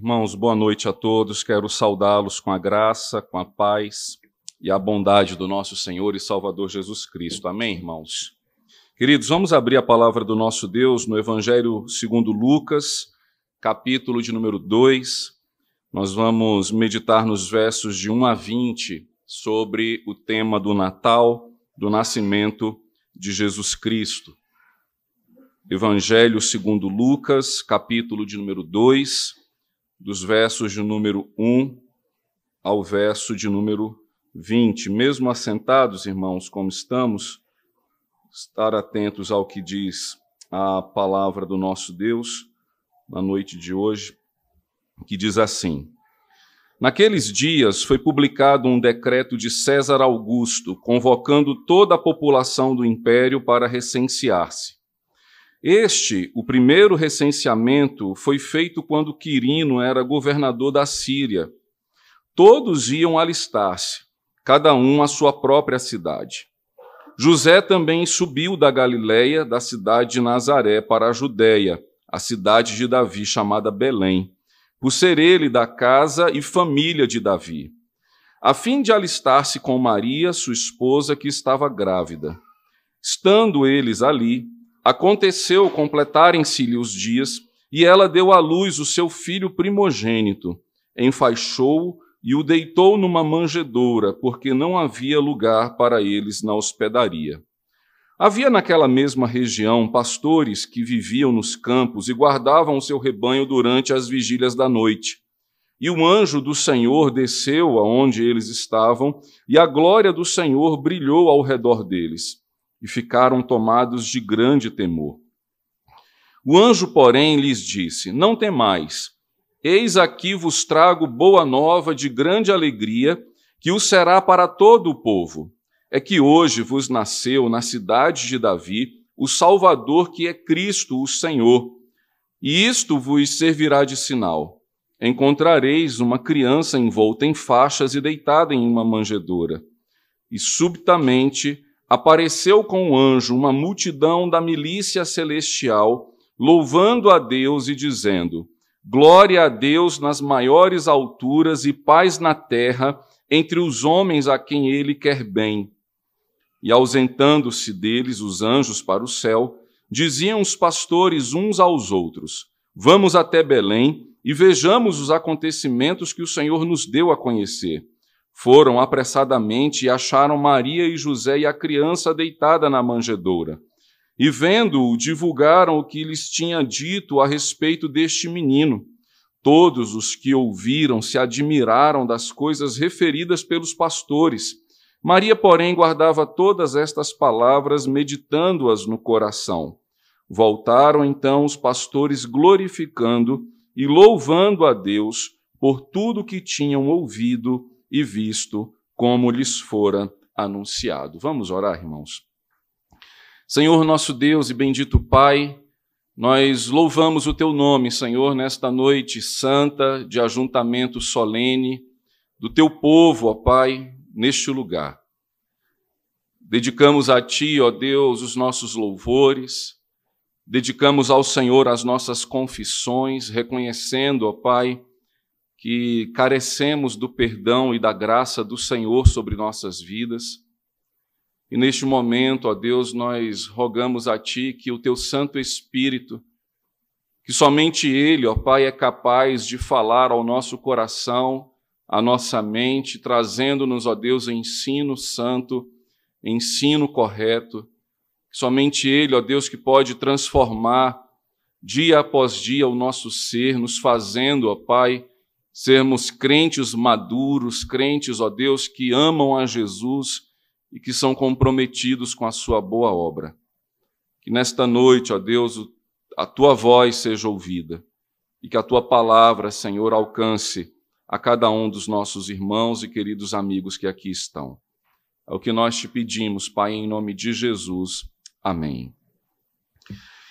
Irmãos, boa noite a todos. Quero saudá-los com a graça, com a paz e a bondade do nosso Senhor e Salvador Jesus Cristo. Amém, irmãos? Queridos, vamos abrir a palavra do nosso Deus no Evangelho segundo Lucas, capítulo de número 2. Nós vamos meditar nos versos de 1 a 20 sobre o tema do Natal, do nascimento de Jesus Cristo. Evangelho segundo Lucas, capítulo de número 2, dos versos de número 1 ao verso de número 20. Mesmo assentados, irmãos, como estamos, estar atentos ao que diz a palavra do nosso Deus na noite de hoje, que diz assim: Naqueles dias foi publicado um decreto de César Augusto, convocando toda a população do império para recensear-se. Este, o primeiro recenseamento, foi feito quando Quirino era governador da Síria. Todos iam alistar-se, cada um à sua própria cidade. José também subiu da Galiléia, da cidade de Nazaré, para a Judéia, a cidade de Davi, chamada Belém, por ser ele da casa e família de Davi, a fim de alistar-se com Maria, sua esposa, que estava grávida. Estando eles ali, Aconteceu completarem-se-lhe os dias, e ela deu à luz o seu filho primogênito, enfaixou-o e o deitou numa manjedoura, porque não havia lugar para eles na hospedaria. Havia naquela mesma região pastores que viviam nos campos e guardavam o seu rebanho durante as vigílias da noite. E o anjo do Senhor desceu aonde eles estavam, e a glória do Senhor brilhou ao redor deles e ficaram tomados de grande temor. O anjo, porém, lhes disse: Não temais, eis aqui vos trago boa nova de grande alegria, que o será para todo o povo. É que hoje vos nasceu na cidade de Davi o Salvador, que é Cristo, o Senhor. E isto vos servirá de sinal. Encontrareis uma criança envolta em faixas e deitada em uma manjedoura. E subitamente apareceu com o anjo uma multidão da milícia celestial, louvando a Deus e dizendo: Glória a Deus nas maiores alturas e paz na terra entre os homens a quem ele quer bem. E ausentando-se deles os anjos para o céu, diziam os pastores uns aos outros: Vamos até Belém e vejamos os acontecimentos que o Senhor nos deu a conhecer. Foram apressadamente e acharam Maria e José e a criança deitada na manjedoura. E vendo-o, divulgaram o que lhes tinha dito a respeito deste menino. Todos os que ouviram se admiraram das coisas referidas pelos pastores. Maria, porém, guardava todas estas palavras, meditando-as no coração. Voltaram então os pastores glorificando e louvando a Deus por tudo que tinham ouvido e visto como lhes fora anunciado. Vamos orar, irmãos. Senhor nosso Deus e bendito Pai, nós louvamos o teu nome, Senhor, nesta noite santa de ajuntamento solene do teu povo, ó Pai, neste lugar. Dedicamos a ti, ó Deus, os nossos louvores, dedicamos ao Senhor as nossas confissões, reconhecendo, ó Pai, que carecemos do perdão e da graça do Senhor sobre nossas vidas. E neste momento, ó Deus, nós rogamos a Ti que o Teu Santo Espírito, que somente Ele, ó Pai, é capaz de falar ao nosso coração, à nossa mente, trazendo-nos, ó Deus, ensino santo, ensino correto. Somente Ele, ó Deus, que pode transformar dia após dia o nosso ser, nos fazendo, ó Pai, sermos crentes maduros, crentes, ó Deus, que amam a Jesus e que são comprometidos com a sua boa obra. Que nesta noite, ó Deus, a tua voz seja ouvida e que a tua palavra, Senhor, alcance a cada um dos nossos irmãos e queridos amigos que aqui estão. É o que nós te pedimos, Pai, em nome de Jesus. Amém.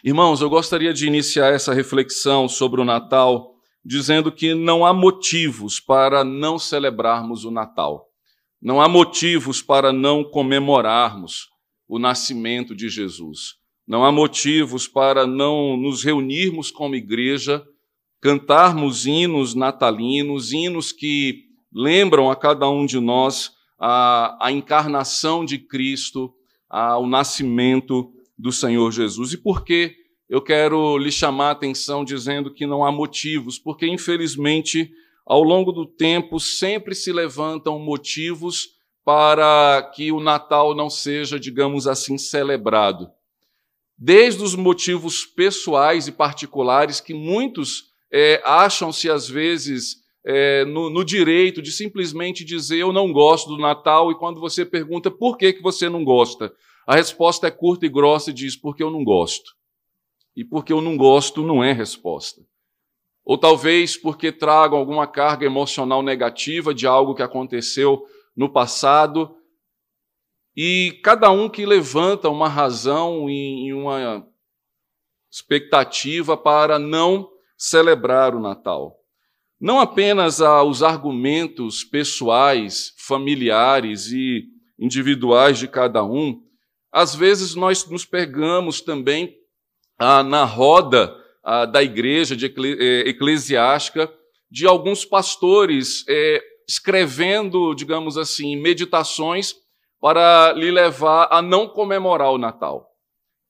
Irmãos, eu gostaria de iniciar essa reflexão sobre o Natal dizendo que não há motivos para não celebrarmos o Natal. Não há motivos para não comemorarmos o nascimento de Jesus. Não há motivos para não nos reunirmos como igreja, cantarmos hinos natalinos, hinos que lembram a cada um de nós a, a encarnação de Cristo, a, o nascimento do Senhor Jesus. E por que eu quero lhe chamar a atenção dizendo que não há motivos? Porque, infelizmente, ao longo do tempo, sempre se levantam motivos para que o Natal não seja, digamos assim, celebrado. Desde os motivos pessoais e particulares que muitos é, acham-se, às vezes, é, no, no, direito de simplesmente dizer eu não gosto do Natal, e quando você pergunta por que, que você não gosta, a resposta é curta e grossa e diz porque eu não gosto. E porque eu não gosto não é resposta. Ou talvez porque tragam alguma carga emocional negativa de algo que aconteceu no passado. E cada um que levanta uma razão e uma expectativa para não celebrar o Natal. Não apenas os argumentos pessoais, familiares e individuais de cada um, às vezes nós nos pegamos também ah, na roda ah, da igreja de eh, eclesiástica de alguns pastores eh, escrevendo, digamos assim, meditações para lhe levar a não comemorar o Natal.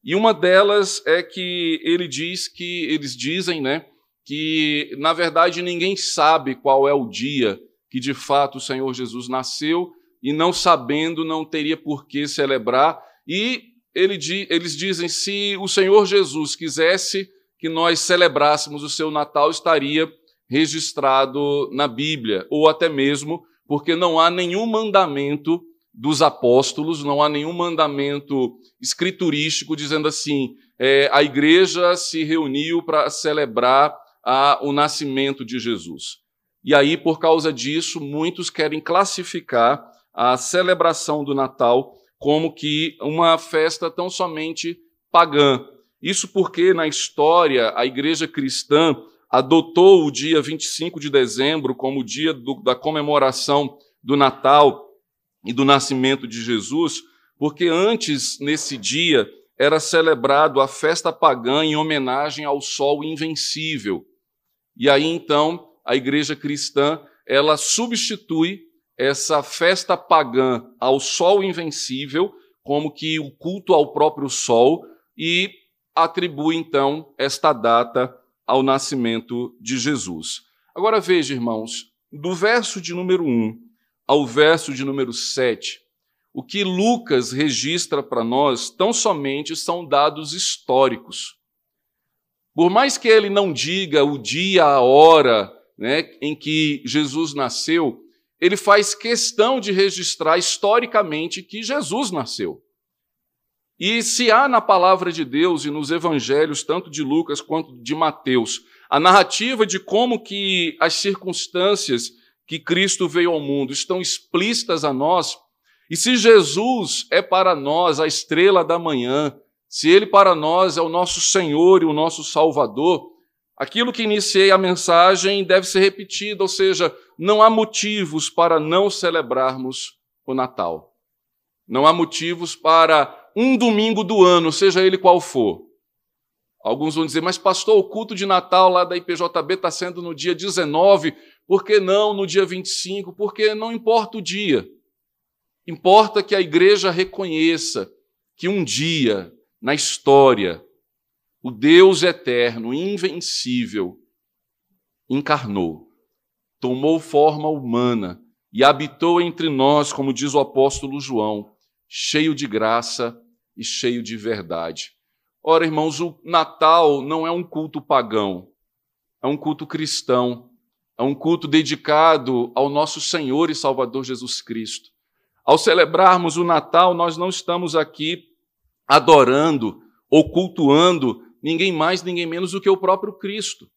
E uma delas é que ele diz que eles dizem, né, que na verdade ninguém sabe qual é o dia que de fato o Senhor Jesus nasceu e não sabendo não teria por que celebrar. E ele, eles dizem se o Senhor Jesus quisesse que nós celebrássemos o seu Natal, estaria registrado na Bíblia, ou até mesmo porque não há nenhum mandamento dos apóstolos, não há nenhum mandamento escriturístico dizendo assim: é, a igreja se reuniu para celebrar a, o nascimento de Jesus. E aí, por causa disso, muitos querem classificar a celebração do Natal como que uma festa tão somente pagã. Isso porque na história a igreja cristã adotou o dia 25 de dezembro como o dia do, da comemoração do Natal e do nascimento de Jesus, porque antes, nesse dia, era celebrado a festa pagã em homenagem ao sol invencível. E aí então a igreja cristã, ela substitui essa festa pagã ao sol invencível como que o culto ao próprio sol e atribui então esta data ao nascimento de Jesus. Agora veja, irmãos, do verso de número 1 ao verso de número 7, o que Lucas registra para nós tão somente são dados históricos. Por mais que ele não diga o dia, a hora né, em que Jesus nasceu, ele faz questão de registrar historicamente que Jesus nasceu. E se há na palavra de Deus e nos evangelhos, tanto de Lucas quanto de Mateus, a narrativa de como que as circunstâncias que Cristo veio ao mundo estão explícitas a nós, e se Jesus é para nós a estrela da manhã, se ele para nós é o nosso Senhor e o nosso Salvador, aquilo que iniciei a mensagem deve ser repetido, ou seja, não há motivos para não celebrarmos o Natal. Não há motivos para um domingo do ano, seja ele qual for. Alguns vão dizer, mas pastor, o culto de Natal lá da IPJB está sendo no dia 19, por que não no dia 25? Porque não importa o dia. Importa que a igreja reconheça que um dia na história o Deus eterno, invencível, encarnou, tomou forma humana e habitou entre nós, como diz o apóstolo João, cheio de graça e cheio de verdade. Ora, irmãos, o Natal não é um culto pagão, é um culto cristão, é um culto dedicado ao nosso Senhor e Salvador Jesus Cristo. Ao celebrarmos o Natal, nós não estamos aqui adorando ou cultuando ninguém mais, ninguém menos do que o próprio Cristo.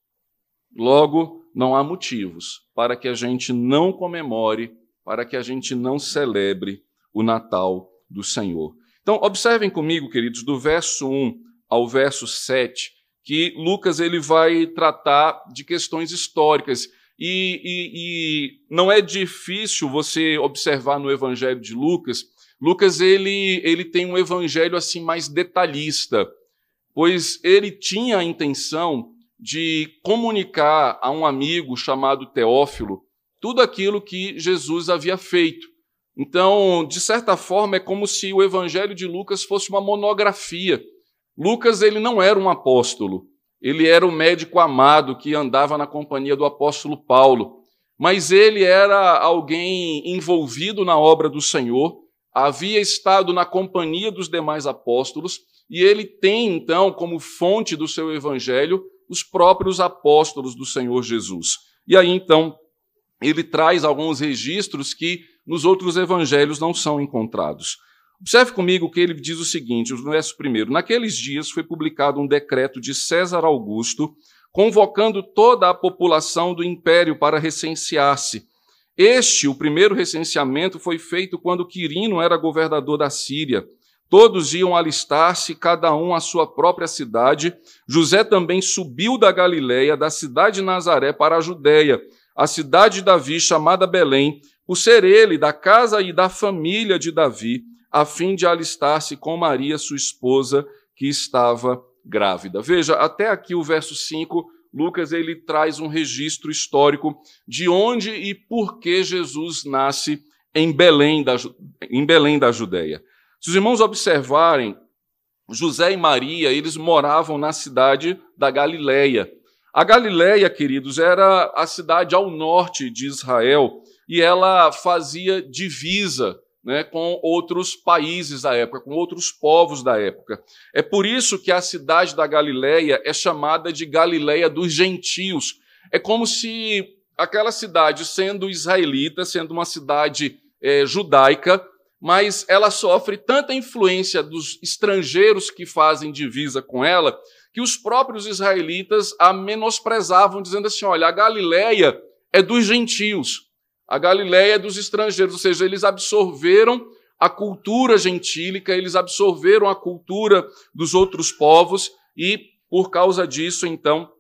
Logo, não há motivos para que a gente não comemore, para que a gente não celebre o Natal do Senhor. Então, observem comigo, queridos, do verso 1 ao verso 7, que Lucas ele vai tratar de questões históricas. E, e, e, não é difícil você observar no Evangelho de Lucas. Lucas ele, ele tem um evangelho assim mais detalhista, pois ele tinha a intenção de comunicar a um amigo chamado Teófilo tudo aquilo que Jesus havia feito. Então, de certa forma, é como se o Evangelho de Lucas fosse uma monografia. Lucas ele não era um apóstolo, ele era o médico amado que andava na companhia do apóstolo Paulo, mas ele era alguém envolvido na obra do Senhor, havia estado na companhia dos demais apóstolos, e ele tem então como fonte do seu evangelho os próprios apóstolos do Senhor Jesus. E aí então ele traz alguns registros que nos outros evangelhos não são encontrados. Observe comigo que ele diz o seguinte, no verso primeiro: Naqueles dias foi publicado um decreto de César Augusto, convocando toda a população do império para recensear-se. Este, o primeiro recenseamento, foi feito quando Quirino era governador da Síria. Todos iam alistar-se, cada um à sua própria cidade. José também subiu da Galiléia, da cidade de Nazaré, para a Judéia, a cidade de Davi, chamada Belém, por ser ele da casa e da família de Davi, a fim de alistar-se com Maria, sua esposa, que estava grávida. Veja, até aqui o verso 5, Lucas ele traz um registro histórico de onde e por que Jesus nasce em Belém da, em Belém da Judéia. Se os irmãos observarem, José e Maria, eles moravam na cidade da Galileia. A Galileia, queridos, era a cidade ao norte de Israel e ela fazia divisa né, com outros países da época, com outros povos da época. É por isso que a cidade da Galileia é chamada de Galileia dos gentios. É como se aquela cidade, sendo israelita, sendo uma cidade é, judaica, mas ela sofre tanta influência dos estrangeiros que fazem divisa com ela, que os próprios israelitas a menosprezavam, dizendo assim: olha, a Galileia é dos gentios, a Galileia é dos estrangeiros, ou seja, eles absorveram a cultura gentílica, eles absorveram a cultura dos outros povos e, por causa disso, então,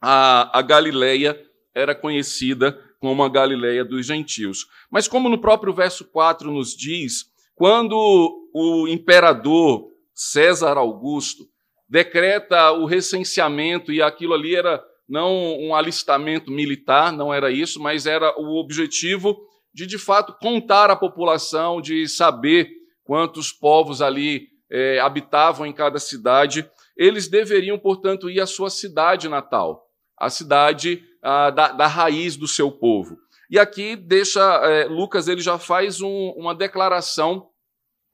a, a Galileia era conhecida como a Galileia dos gentios. Mas como no próprio verso 4 nos diz, quando o imperador César Augusto decreta o recenseamento, e aquilo ali era não um alistamento militar, não era isso, mas era o objetivo de, de fato, contar a população, de saber quantos povos ali é, habitavam em cada cidade. Eles deveriam, portanto, ir à sua cidade natal, a cidade ah, da, da, raiz do seu povo. E aqui deixa é, Lucas ele já faz um, uma declaração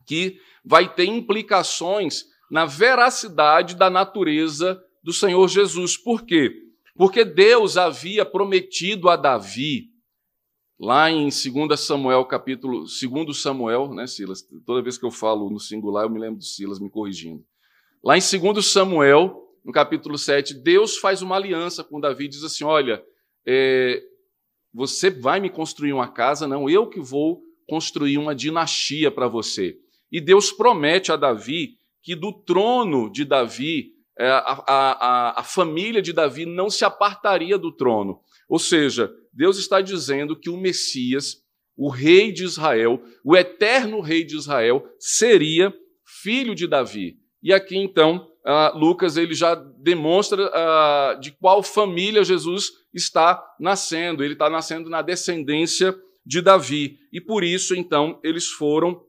que vai ter implicações na veracidade da natureza do Senhor Jesus. Por quê? Porque Deus havia prometido a Davi, lá em 2 Samuel, capítulo 2 Samuel, né, Silas? Toda vez que eu falo no singular, eu me lembro do Silas me corrigindo. Lá em 2 Samuel, no capítulo 7, Deus faz uma aliança com Davi e diz assim: Olha, é, você vai me construir uma casa, não, eu que vou construir uma dinastia para você. E Deus promete a Davi que do trono de Davi, é, a, a, a família de Davi não se apartaria do trono. Ou seja, Deus está dizendo que o Messias, o rei de Israel, o eterno rei de Israel, seria filho de Davi. E aqui então uh, Lucas ele já demonstra uh, de qual família Jesus está nascendo. Ele está nascendo na descendência de Davi. E por isso, então, eles foram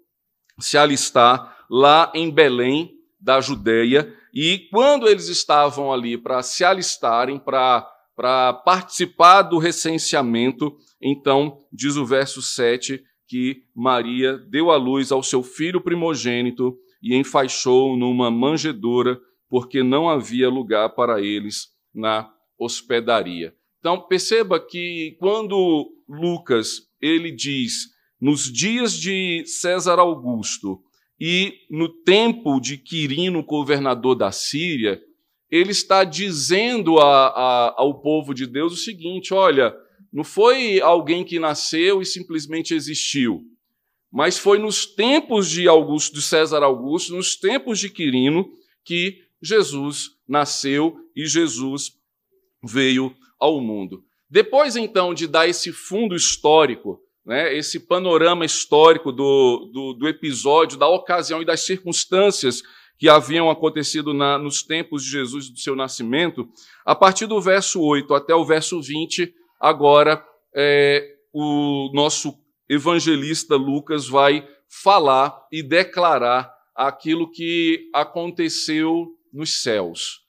se alistar lá em Belém, da Judéia. E quando eles estavam ali para se alistarem, para participar do recenseamento, então, diz o verso 7, que Maria deu à luz ao seu filho primogênito e enfaixou numa manjedoura porque não havia lugar para eles na hospedaria. Então, perceba que quando Lucas ele diz nos dias de César Augusto e no tempo de Quirino, governador da Síria, ele está dizendo a, a, ao povo de Deus o seguinte: olha, não foi alguém que nasceu e simplesmente existiu, mas foi nos tempos de Augusto, de César Augusto, nos tempos de Quirino, que Jesus nasceu e Jesus veio ao mundo. Depois, então, de dar esse fundo histórico, né, esse panorama histórico do, do, do episódio, da ocasião e das circunstâncias que haviam acontecido na, nos tempos de Jesus, do seu nascimento, a partir do verso 8 até o verso 20, agora é, o nosso evangelista Lucas vai falar e declarar aquilo que aconteceu nos céus.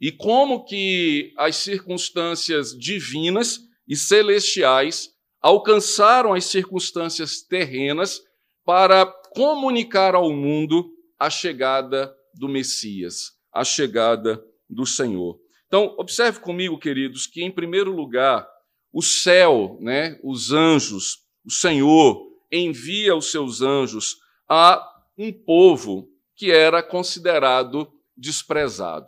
E como que as circunstâncias divinas e celestiais alcançaram as circunstâncias terrenas para comunicar ao mundo a chegada do Messias, a chegada do Senhor. Então, observe comigo, queridos, que em primeiro lugar, o céu, né, os anjos, o Senhor envia os seus anjos a um povo que era considerado desprezado.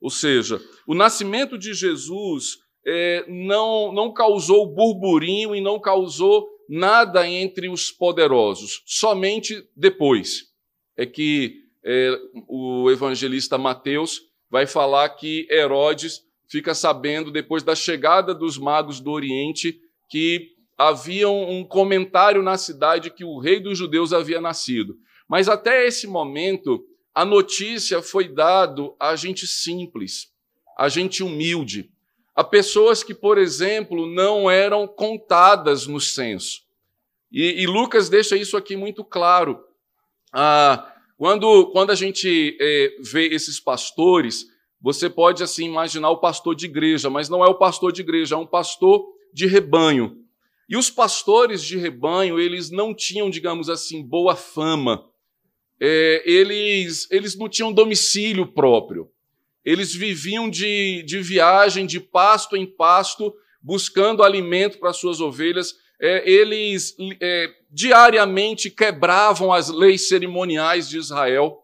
Ou seja, o nascimento de Jesus é, não, não causou burburinho e não causou nada entre os poderosos. Somente depois é que é, o evangelista Mateus vai falar que Herodes fica sabendo, depois da chegada dos magos do Oriente, que havia um comentário na cidade que o rei dos judeus havia nascido. Mas até esse momento, a notícia foi dada a gente simples, a gente humilde, a pessoas que, por exemplo, não eram contadas no censo. E, e Lucas deixa isso aqui muito claro. Ah, quando, quando a gente é, vê esses pastores, você pode assim imaginar o pastor de igreja, mas não é o pastor de igreja, é um pastor de rebanho. E os pastores de rebanho, eles não tinham, digamos assim, boa fama. É, eles, eles não tinham domicílio próprio. Eles viviam de, de viagem, de pasto em pasto, buscando alimento para suas ovelhas. É, eles é, diariamente quebravam as leis cerimoniais de Israel.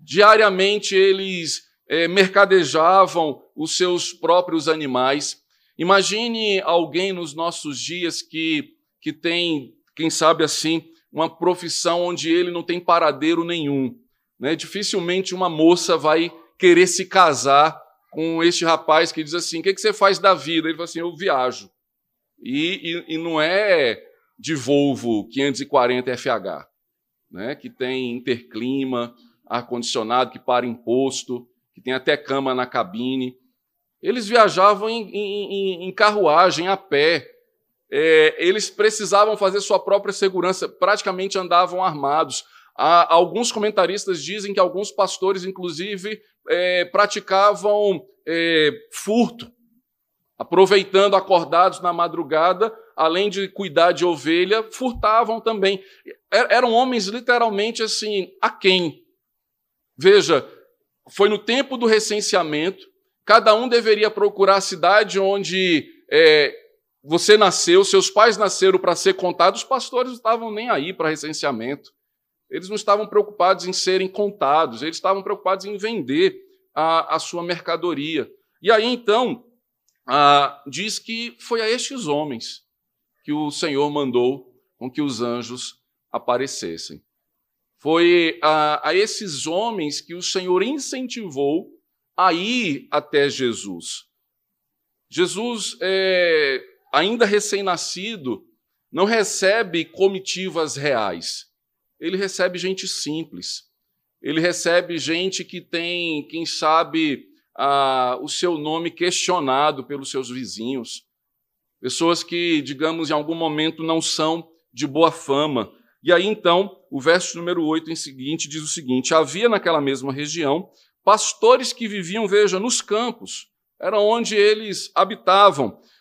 Diariamente eles é, mercadejavam os seus próprios animais. Imagine alguém nos nossos dias que, que tem, quem sabe assim, uma profissão onde ele não tem paradeiro nenhum. Né? Dificilmente uma moça vai querer se casar com este rapaz que diz assim: O que, que você faz da vida? Ele fala assim: Eu viajo. E, e, e não é de Volvo 540 FH, né? que tem interclima, ar-condicionado, que para imposto, que tem até cama na cabine. Eles viajavam em, em, em carruagem, a pé. É, eles precisavam fazer sua própria segurança, praticamente andavam armados. Há, alguns comentaristas dizem que alguns pastores, inclusive, é, praticavam é, furto, aproveitando acordados na madrugada, além de cuidar de ovelha, furtavam também. Eram homens literalmente assim, a quem? Veja, foi no tempo do recenseamento, cada um deveria procurar a cidade onde é, você nasceu, seus pais nasceram para ser contados, os pastores não estavam nem aí para recenseamento. Eles não estavam preocupados em serem contados, eles estavam preocupados em vender a, a sua mercadoria. E aí, então, a, diz que foi a estes homens que o Senhor mandou com que os anjos aparecessem. Foi a, a esses homens que o Senhor incentivou a ir até Jesus. Jesus, é, ainda recém-nascido, não recebe comitivas reais. Ele recebe gente simples. Ele recebe gente que tem, quem sabe, o seu nome questionado pelos seus vizinhos. Pessoas que, digamos, em algum momento não são de boa fama. E aí, então, o verso número 8 em seguinte diz o seguinte: Havia naquela mesma região pastores que viviam, veja, nos campos, era onde eles habitavam,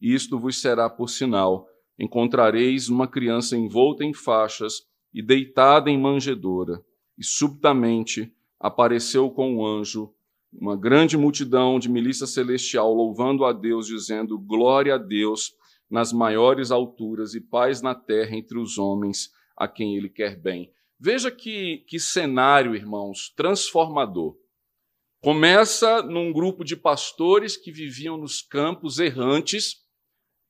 E isto vos será por sinal: encontrareis uma criança envolta em faixas e deitada em manjedoura. E subitamente apareceu com um anjo uma grande multidão de milícia celestial louvando a Deus, dizendo: Glória a Deus nas maiores alturas e paz na terra entre os homens a quem ele quer bem. Veja que, que cenário, irmãos, transformador. Começa num grupo de pastores que viviam nos campos errantes,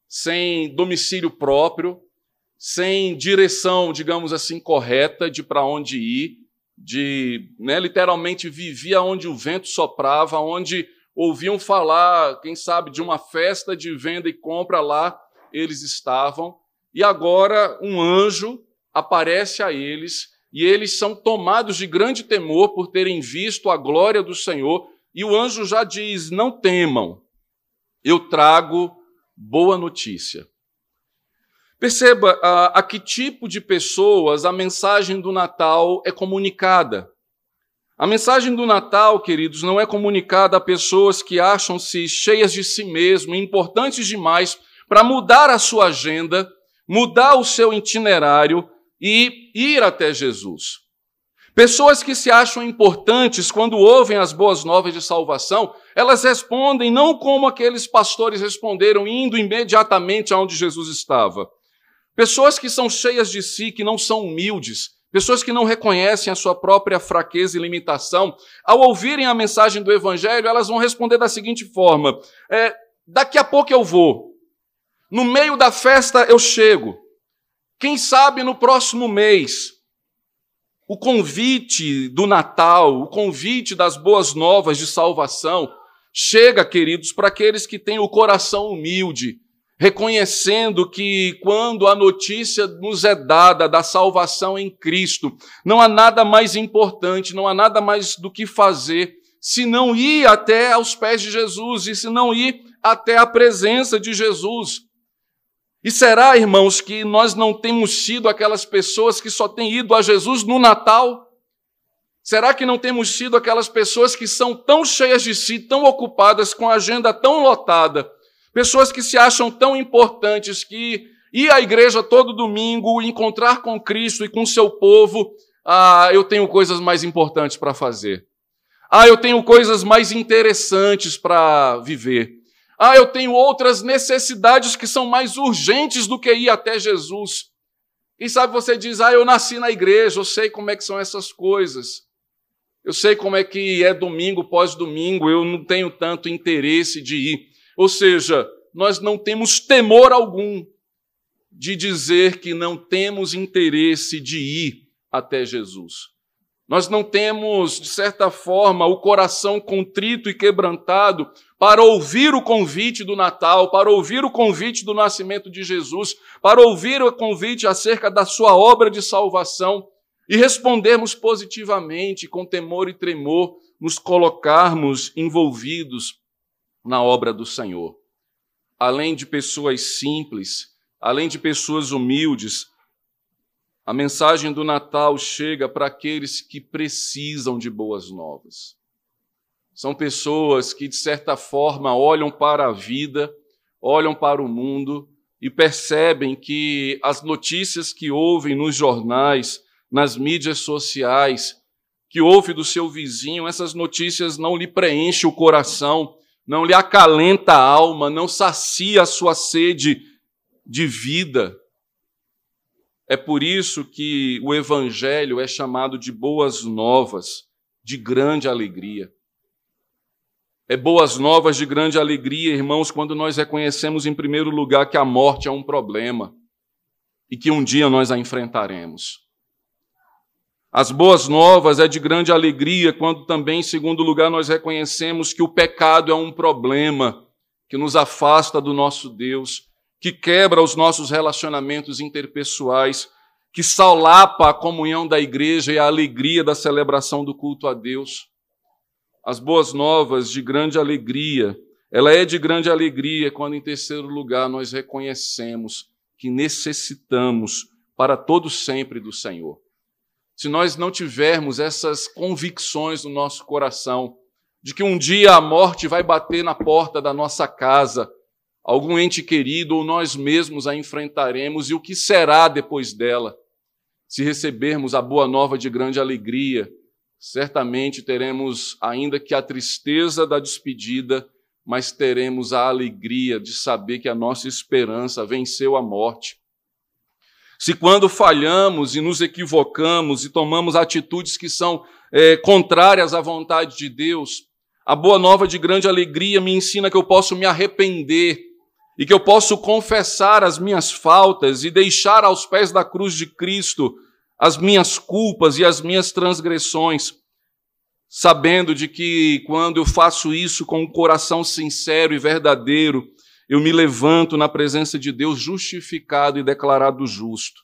sem domicílio próprio, sem direção, digamos assim, correta de para onde ir, de né, literalmente vivia onde o vento soprava, onde ouviam falar, quem sabe, de uma festa de venda e compra lá, eles estavam. E agora um anjo aparece a eles e eles são tomados de grande temor por terem visto a glória do Senhor. E o anjo já diz: Não temam, eu trago boa notícia. Perceba a, a que tipo de pessoas a mensagem do Natal é comunicada. A mensagem do Natal, queridos, não é comunicada a pessoas que acham-se cheias de si mesmo, importantes demais para mudar a sua agenda, mudar o seu itinerário e ir até Jesus. Pessoas que se acham importantes quando ouvem as boas novas de salvação, elas respondem não como aqueles pastores responderam, indo imediatamente aonde Jesus estava. Pessoas que são cheias de si, que não são humildes, pessoas que não reconhecem a sua própria fraqueza e limitação, ao ouvirem a mensagem do Evangelho, elas vão responder da seguinte forma: é, daqui a pouco eu vou, no meio da festa eu chego. Quem sabe no próximo mês, o convite do Natal, o convite das boas novas de salvação, chega, queridos, para aqueles que têm o coração humilde, reconhecendo que quando a notícia nos é dada da salvação em Cristo, não há nada mais importante, não há nada mais do que fazer se não ir até aos pés de Jesus e se não ir até a presença de Jesus. E será, irmãos, que nós não temos sido aquelas pessoas que só têm ido a Jesus no Natal? Será que não temos sido aquelas pessoas que são tão cheias de si, tão ocupadas, com a agenda tão lotada, pessoas que se acham tão importantes que ir à igreja todo domingo, encontrar com Cristo e com seu povo, ah, eu tenho coisas mais importantes para fazer. Ah, eu tenho coisas mais interessantes para viver. Ah, eu tenho outras necessidades que são mais urgentes do que ir até Jesus. E sabe, você diz, ah, eu nasci na igreja, eu sei como é que são essas coisas. Eu sei como é que é domingo pós domingo, eu não tenho tanto interesse de ir. Ou seja, nós não temos temor algum de dizer que não temos interesse de ir até Jesus. Nós não temos, de certa forma, o coração contrito e quebrantado para ouvir o convite do Natal, para ouvir o convite do nascimento de Jesus, para ouvir o convite acerca da sua obra de salvação e respondermos positivamente, com temor e tremor, nos colocarmos envolvidos na obra do Senhor. Além de pessoas simples, além de pessoas humildes, a mensagem do Natal chega para aqueles que precisam de boas novas. São pessoas que, de certa forma, olham para a vida, olham para o mundo e percebem que as notícias que ouvem nos jornais, nas mídias sociais, que ouve do seu vizinho, essas notícias não lhe preenchem o coração, não lhe acalenta a alma, não sacia a sua sede de vida. É por isso que o Evangelho é chamado de boas novas, de grande alegria. É boas novas de grande alegria, irmãos, quando nós reconhecemos, em primeiro lugar, que a morte é um problema e que um dia nós a enfrentaremos. As boas novas é de grande alegria quando também, em segundo lugar, nós reconhecemos que o pecado é um problema que nos afasta do nosso Deus que quebra os nossos relacionamentos interpessoais, que salapa a comunhão da igreja e a alegria da celebração do culto a Deus. As boas novas de grande alegria, ela é de grande alegria quando, em terceiro lugar, nós reconhecemos que necessitamos para todo sempre do Senhor. Se nós não tivermos essas convicções no nosso coração de que um dia a morte vai bater na porta da nossa casa, algum ente querido ou nós mesmos a enfrentaremos e o que será depois dela. Se recebermos a boa nova de grande alegria, certamente teremos, ainda que a tristeza da despedida, mas teremos a alegria de saber que a nossa esperança venceu a morte. Se quando falhamos e nos equivocamos e tomamos atitudes que são é, contrárias à vontade de Deus, A boa nova de grande alegria me ensina que eu posso me arrepender e que eu posso confessar as minhas faltas e deixar aos pés da cruz de Cristo as minhas culpas e as minhas transgressões, sabendo de que quando eu faço isso com um coração sincero e verdadeiro, eu me levanto na presença de Deus justificado e declarado justo,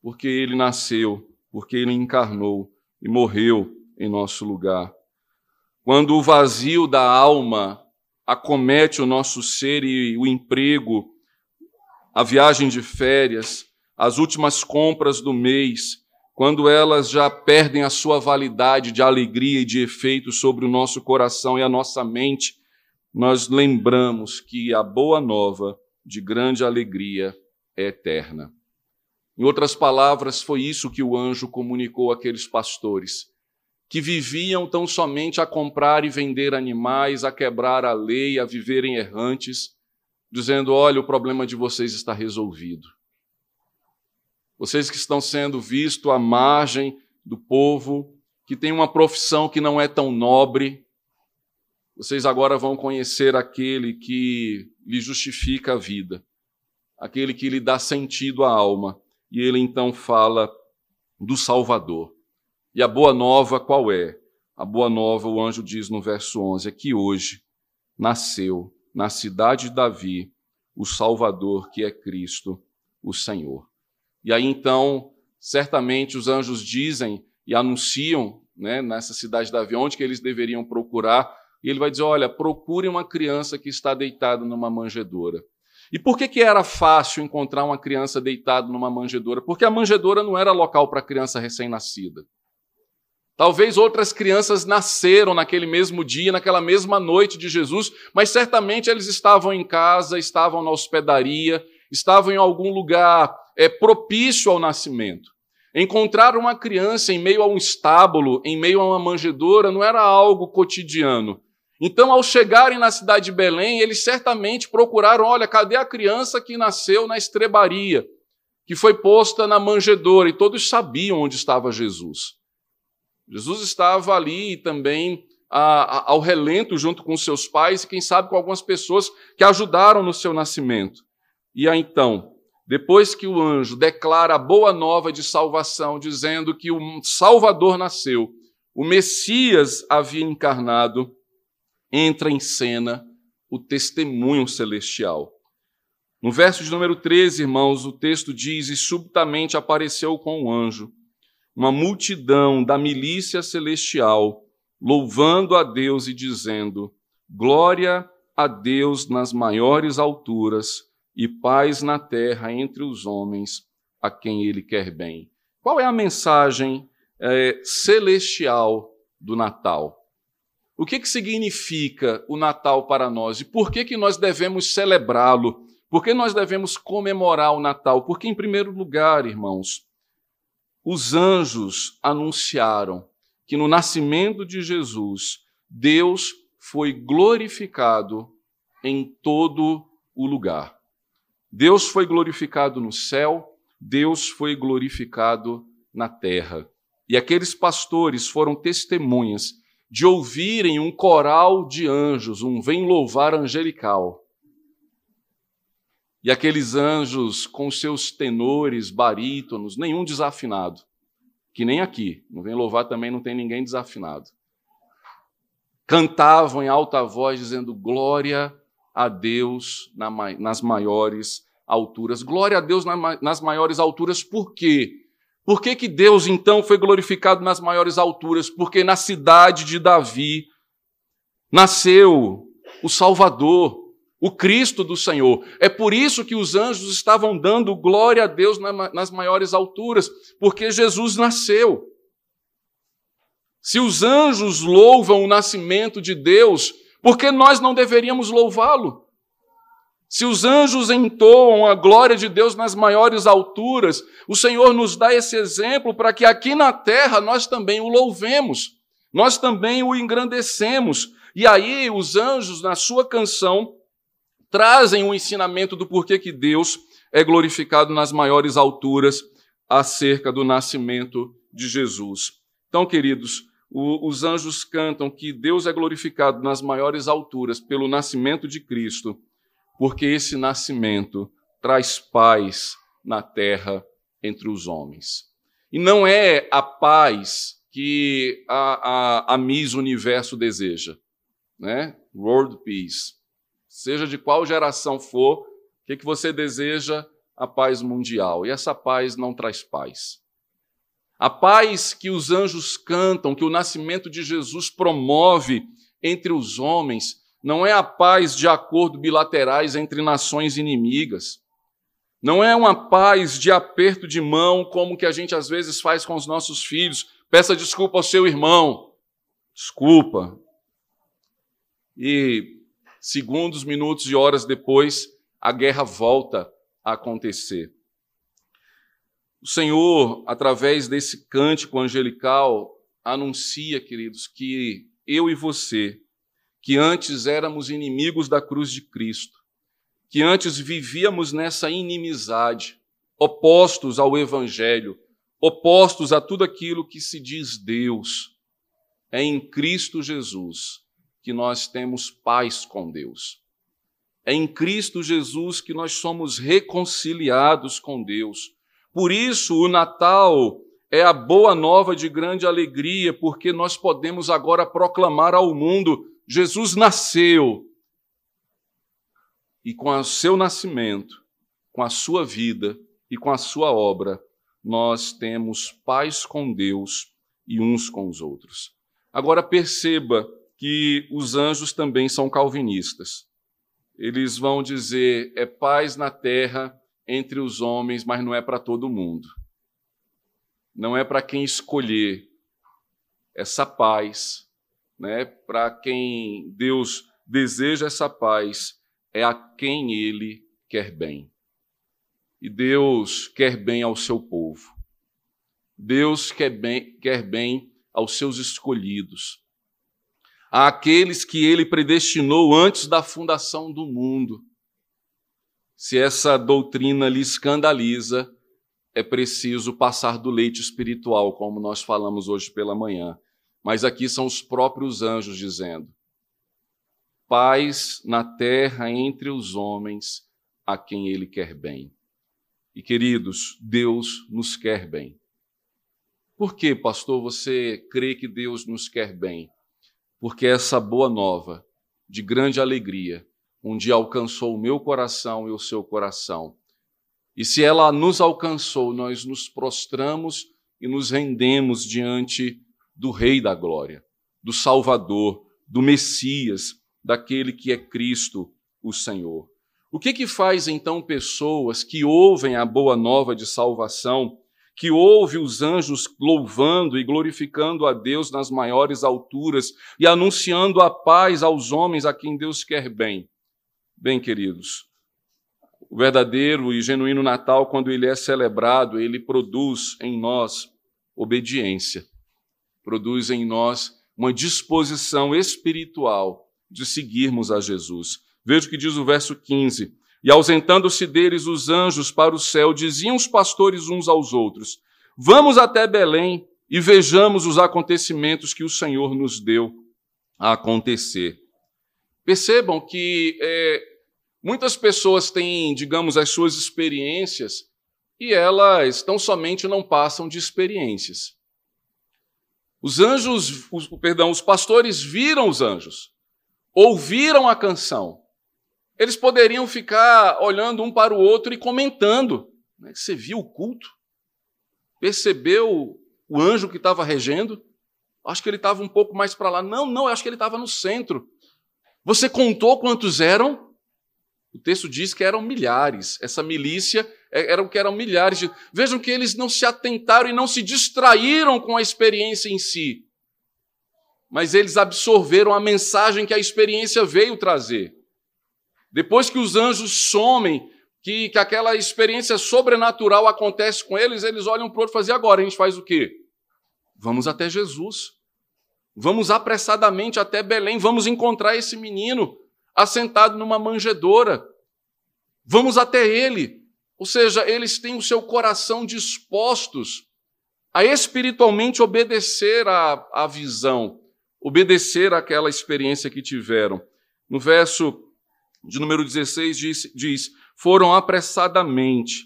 porque Ele nasceu, porque Ele encarnou e morreu em nosso lugar. Quando o vazio da alma acomete o nosso ser e o emprego, a viagem de férias, as últimas compras do mês, quando elas já perdem a sua validade de alegria e de efeito sobre o nosso coração e a nossa mente, nós lembramos que a boa nova de grande alegria é eterna. Em outras palavras, foi isso que o anjo comunicou àqueles pastores, que viviam tão somente a comprar e vender animais, a quebrar a lei, a viverem errantes, dizendo: olha, o problema de vocês está resolvido. Vocês que estão sendo vistos à margem do povo, que tem uma profissão que não é tão nobre, vocês agora vão conhecer aquele que lhe justifica a vida, aquele que lhe dá sentido à alma. E ele então fala do Salvador. E a boa nova qual é? A boa nova, o anjo diz no verso 11, é que hoje nasceu na cidade de Davi o Salvador, que é Cristo, o Senhor. E aí então, certamente os anjos dizem e anunciam né, nessa cidade de Davi onde que eles deveriam procurar e ele vai dizer: olha, procure uma criança que está deitada numa manjedoura. E por que, que era fácil encontrar uma criança deitada numa manjedoura? Porque a manjedoura não era local para criança recém-nascida. Talvez outras crianças nasceram naquele mesmo dia, naquela mesma noite de Jesus, mas certamente eles estavam em casa, estavam na hospedaria, estavam em algum lugar é, propício ao nascimento. Encontrar uma criança em meio a um estábulo, em meio a uma manjedoura, não era algo cotidiano. Então, ao chegarem na cidade de Belém, eles certamente procuraram: olha, cadê a criança que nasceu na estrebaria, que foi posta na manjedoura? E todos sabiam onde estava Jesus. Jesus estava ali também a, a, ao relento, junto com seus pais e, quem sabe, com algumas pessoas que ajudaram no seu nascimento. E aí, então, depois que o anjo declara a boa nova de salvação, dizendo que o Salvador nasceu, o Messias havia encarnado, entra em cena o testemunho celestial. No verso de número 13, irmãos, o texto diz: E subitamente apareceu com o anjo uma multidão da milícia celestial, louvando a Deus e dizendo: Glória a Deus nas maiores alturas e paz na terra entre os homens a quem Ele quer bem. Qual é a mensagem é, celestial do Natal? O que, que significa o Natal para nós e por que, que nós devemos celebrá-lo? Por que nós devemos comemorar o Natal? Porque, em primeiro lugar, irmãos, os anjos anunciaram que no nascimento de Jesus, Deus foi glorificado em todo o lugar. Deus foi glorificado no céu, Deus foi glorificado na terra. E aqueles pastores foram testemunhas de ouvirem um coral de anjos, um vem louvar angelical. E aqueles anjos com seus tenores, barítonos, nenhum desafinado. Que nem aqui, no Vem Louvar também não tem ninguém desafinado. Cantavam em alta voz, dizendo glória a Deus nas maiores alturas. Glória a Deus nas maiores alturas, por quê? Por que, que Deus então foi glorificado nas maiores alturas? Porque na cidade de Davi nasceu o Salvador, o Cristo do Senhor. É por isso que os anjos estavam dando glória a Deus nas maiores alturas, porque Jesus nasceu. Se os anjos louvam o nascimento de Deus, por que nós não deveríamos louvá-lo? Se os anjos entoam a glória de Deus nas maiores alturas, o Senhor nos dá esse exemplo para que aqui na terra nós também o louvemos, nós também o engrandecemos. E aí os anjos, na sua canção, trazem o um ensinamento do porquê que Deus é glorificado nas maiores alturas acerca do nascimento de Jesus. Então, queridos, o, os anjos cantam que Deus é glorificado nas maiores alturas pelo nascimento de Cristo, porque esse nascimento traz paz na terra entre os homens. E não é a paz que a, a, a Miss Universo deseja, né? World Peace. Seja de qual geração for, o que, que você deseja? A paz mundial. E essa paz não traz paz. A paz que os anjos cantam, que o nascimento de Jesus promove entre os homens, não é a paz de acordo bilaterais entre nações inimigas. Não é uma paz de aperto de mão, como que a gente às vezes faz com os nossos filhos. Peça desculpa ao seu irmão. Desculpa. E segundos, minutos e horas depois, a guerra volta a acontecer. O Senhor, através desse cântico angelical, anuncia, queridos, que eu e você, que antes éramos inimigos da cruz de Cristo, que antes vivíamos nessa inimizade, opostos ao Evangelho, opostos a tudo aquilo que se diz Deus, é em Cristo Jesus que nós temos paz com Deus. É em Cristo Jesus que nós somos reconciliados com Deus. Por isso, o Natal é a boa nova de grande alegria, porque nós podemos agora proclamar ao mundo: Jesus nasceu, e com o seu nascimento, com a sua vida e com a sua obra, nós temos paz com Deus e uns com os outros. Agora perceba que os anjos também são calvinistas. Eles vão dizer: é paz na terra entre os homens, mas não é para todo mundo. Não é para quem escolher essa paz, né? Para quem Deus deseja essa paz, é a quem ele quer bem. E Deus quer bem ao seu povo. Deus quer bem, quer bem aos seus escolhidos, àqueles que ele predestinou antes da fundação do mundo. Se essa doutrina lhe escandaliza, é preciso passar do leite espiritual, como nós falamos hoje pela manhã. Mas aqui são os próprios anjos dizendo: paz na terra entre os homens a quem ele quer bem. E queridos, Deus nos quer bem. Por que, pastor, você crê que Deus nos quer bem? Porque essa boa nova, de grande alegria, um dia alcançou o meu coração e o seu coração. E se ela nos alcançou, nós nos prostramos e nos rendemos diante do Rei da Glória, do Salvador, do Messias, daquele que é Cristo, o Senhor. O que que faz então pessoas que ouvem a boa nova de salvação, que ouvem os anjos louvando e glorificando a Deus nas maiores alturas e anunciando a paz aos homens a quem Deus quer bem? Bem, queridos, o verdadeiro e genuíno Natal, quando ele é celebrado, ele produz em nós obediência, produz em nós uma disposição espiritual de seguirmos a Jesus. Veja o que diz o verso 15. E ausentando-se deles os anjos para o céu, diziam os pastores uns aos outros: Vamos até Belém e vejamos os acontecimentos que o Senhor nos deu a acontecer. Percebam que é, muitas pessoas têm, digamos, as suas experiências e elas tão somente não passam de experiências. Os anjos, os, perdão, os pastores viram os anjos, ouviram a canção, eles poderiam ficar olhando um para o outro e comentando. Né? Você viu o culto? Percebeu o anjo que estava regendo? Acho que ele estava um pouco mais para lá. Não, não, acho que ele estava no centro. Você contou quantos eram? O texto diz que eram milhares. Essa milícia é, eram que eram milhares. De... Vejam que eles não se atentaram e não se distraíram com a experiência em si mas eles absorveram a mensagem que a experiência veio trazer. Depois que os anjos somem, que, que aquela experiência sobrenatural acontece com eles, eles olham para o outro e fazem, agora a gente faz o quê? Vamos até Jesus. Vamos apressadamente até Belém, vamos encontrar esse menino assentado numa manjedoura. Vamos até ele. Ou seja, eles têm o seu coração dispostos a espiritualmente obedecer à, à visão, obedecer àquela experiência que tiveram. No verso de número 16 diz, diz: Foram apressadamente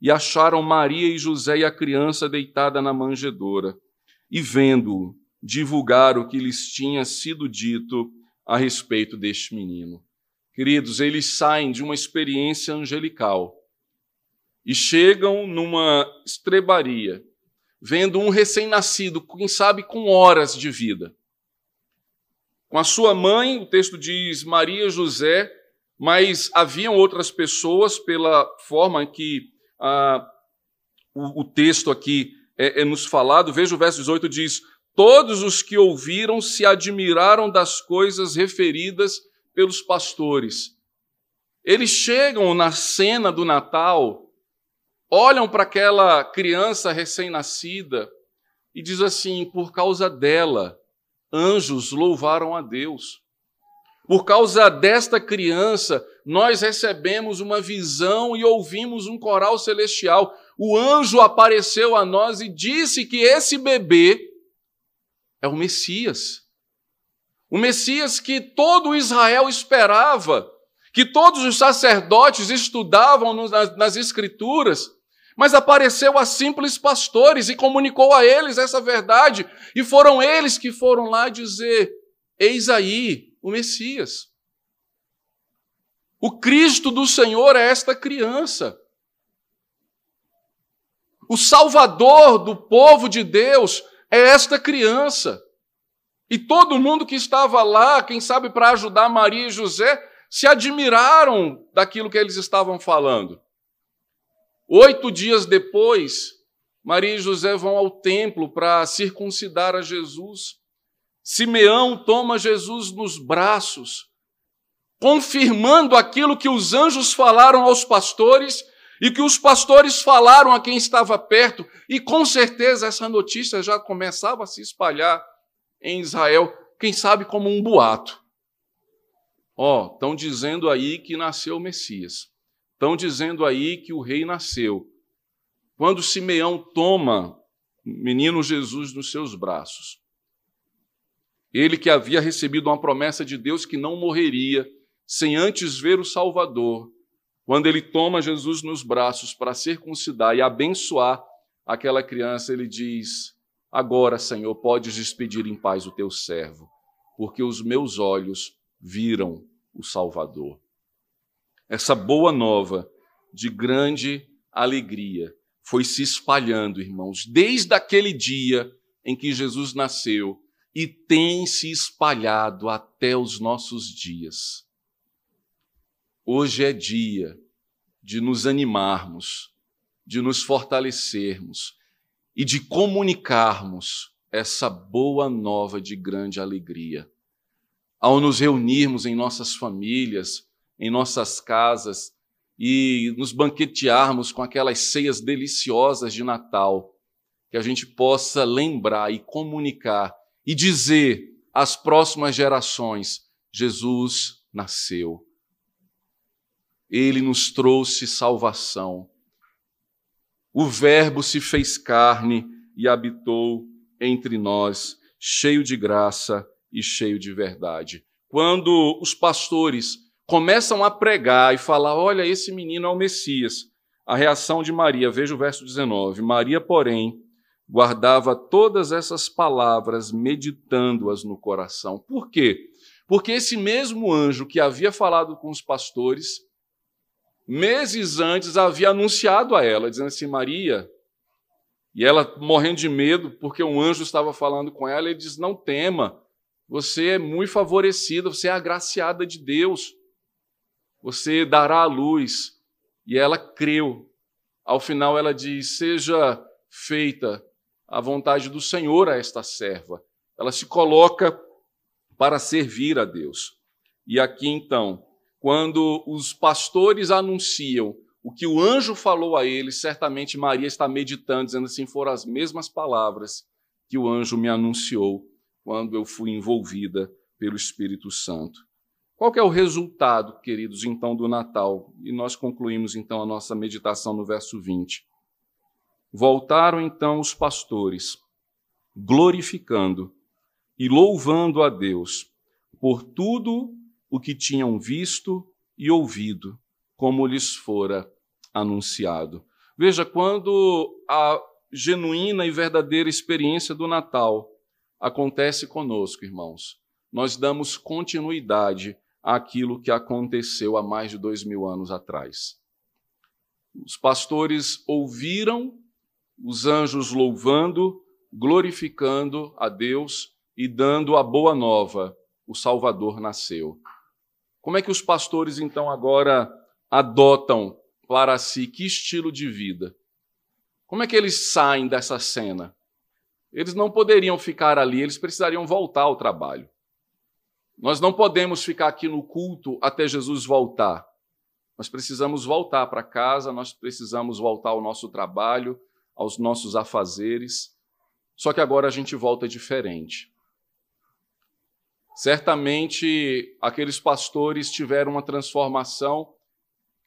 e acharam Maria e José e a criança deitada na manjedoura. E vendo, divulgaram o que lhes tinha sido dito a respeito deste menino. Queridos, eles saem de uma experiência angelical e chegam numa estrebaria, vendo um recém-nascido, quem sabe com horas de vida. Com a sua mãe, o texto diz Maria José, mas haviam outras pessoas, pela forma que ah, o, o, texto aqui é, é nos falado. Veja o verso 18: diz: Todos os que ouviram se admiraram das coisas referidas pelos pastores. Eles chegam na cena do Natal, olham para aquela criança recém-nascida e diz assim: por causa dela, anjos louvaram a Deus. Por causa desta criança, nós recebemos uma visão e ouvimos um coral celestial. O anjo apareceu a nós e disse que esse bebê é o Messias. O Messias que todo Israel esperava, que todos os sacerdotes estudavam nas, nas Escrituras, mas apareceu a simples pastores e comunicou a eles essa verdade, e foram eles que foram lá dizer: Eis aí o Messias. O Cristo do Senhor é esta criança. O Salvador do povo de Deus é esta criança. E todo mundo que estava lá, quem sabe para ajudar Maria e José, se admiraram daquilo que eles estavam falando. Oito dias depois, Maria e José vão ao templo para circuncidar a Jesus. Simeão toma Jesus nos braços, confirmando aquilo que os anjos falaram aos pastores e que os pastores falaram a quem estava perto, e com certeza essa notícia já começava a se espalhar em Israel, quem sabe como um boato. Ó, oh, estão dizendo aí que nasceu o Messias. Estão dizendo aí que o rei nasceu. Quando Simeão toma o menino Jesus nos seus braços, ele que havia recebido uma promessa de Deus que não morreria sem antes ver o Salvador, quando ele toma Jesus nos braços para circuncidar e abençoar aquela criança, ele diz: Agora, Senhor, podes despedir em paz o teu servo, porque os meus olhos viram o Salvador. Essa boa nova de grande alegria foi se espalhando, irmãos, desde aquele dia em que Jesus nasceu e tem se espalhado até os nossos dias. Hoje é dia de nos animarmos, de nos fortalecermos e de comunicarmos essa boa nova de grande alegria. Ao nos reunirmos em nossas famílias, em nossas casas e nos banquetearmos com aquelas ceias deliciosas de Natal, que a gente possa lembrar e comunicar e dizer às próximas gerações: Jesus nasceu. Ele nos trouxe salvação. O Verbo se fez carne e habitou entre nós, cheio de graça e cheio de verdade. Quando os pastores começam a pregar e falar: Olha, esse menino é o Messias, a reação de Maria, veja o verso 19: Maria, porém, guardava todas essas palavras, meditando-as no coração. Por quê? Porque esse mesmo anjo que havia falado com os pastores, meses antes havia anunciado a ela, dizendo assim: Maria, e ela morrendo de medo, porque um anjo estava falando com ela, ele diz: Não tema, você é muito favorecida, você é agraciada de Deus, você dará a luz. E ela creu. Ao final, ela diz: Seja feita a vontade do Senhor a esta serva. Ela se coloca para servir a Deus. E aqui então, quando os pastores anunciam o que o anjo falou a eles, certamente Maria está meditando, dizendo assim: foram as mesmas palavras que o anjo me anunciou quando eu fui envolvida pelo Espírito Santo. Qual é o resultado, queridos, então, do Natal? E nós concluímos então a nossa meditação no verso 20. Voltaram então os pastores, glorificando e louvando a Deus por tudo o que tinham visto e ouvido, como lhes fora anunciado. Veja, quando a genuína e verdadeira experiência do Natal acontece conosco, irmãos, nós damos continuidade àquilo que aconteceu há mais de dois mil anos atrás. Os pastores ouviram os anjos louvando, glorificando a Deus e dando a boa nova: o Salvador nasceu. Como é que os pastores então agora adotam para si que estilo de vida? Como é que eles saem dessa cena? Eles não poderiam ficar ali, eles precisariam voltar ao trabalho. Nós não podemos ficar aqui no culto até Jesus voltar. Nós precisamos voltar para casa, nós precisamos voltar ao nosso trabalho, aos nossos afazeres. Só que agora a gente volta diferente. Certamente aqueles pastores tiveram uma transformação,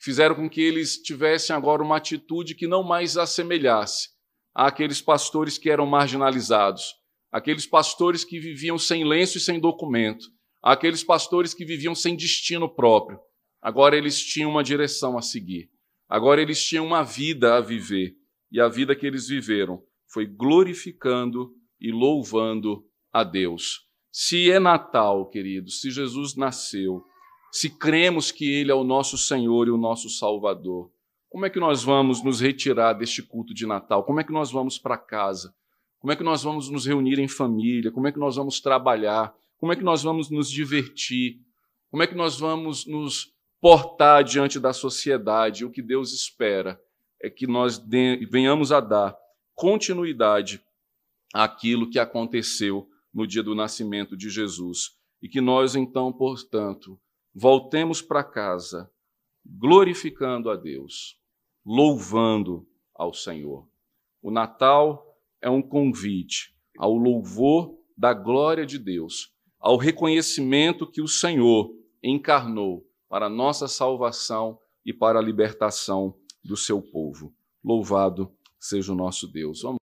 fizeram com que eles tivessem agora uma atitude que não mais assemelhasse àqueles pastores que eram marginalizados, aqueles pastores que viviam sem lenço e sem documento, aqueles pastores que viviam sem destino próprio. Agora eles tinham uma direção a seguir. Agora eles tinham uma vida a viver. E a vida que eles viveram foi glorificando e louvando a Deus. Se é Natal, queridos, se Jesus nasceu, se cremos que Ele é o nosso Senhor e o nosso Salvador, como é que nós vamos nos retirar deste culto de Natal? Como é que nós vamos para casa? Como é que nós vamos nos reunir em família? Como é que nós vamos trabalhar? Como é que nós vamos nos divertir? Como é que nós vamos nos portar diante da sociedade? O que Deus espera é que nós venhamos a dar continuidade àquilo que aconteceu no dia do nascimento de Jesus. E que nós, então, portanto, voltemos para casa glorificando a Deus louvando ao Senhor. O Natal é um convite ao louvor da glória de Deus, ao reconhecimento que o Senhor encarnou para nossa salvação e para a libertação do seu povo. Louvado seja o nosso Deus. Vamos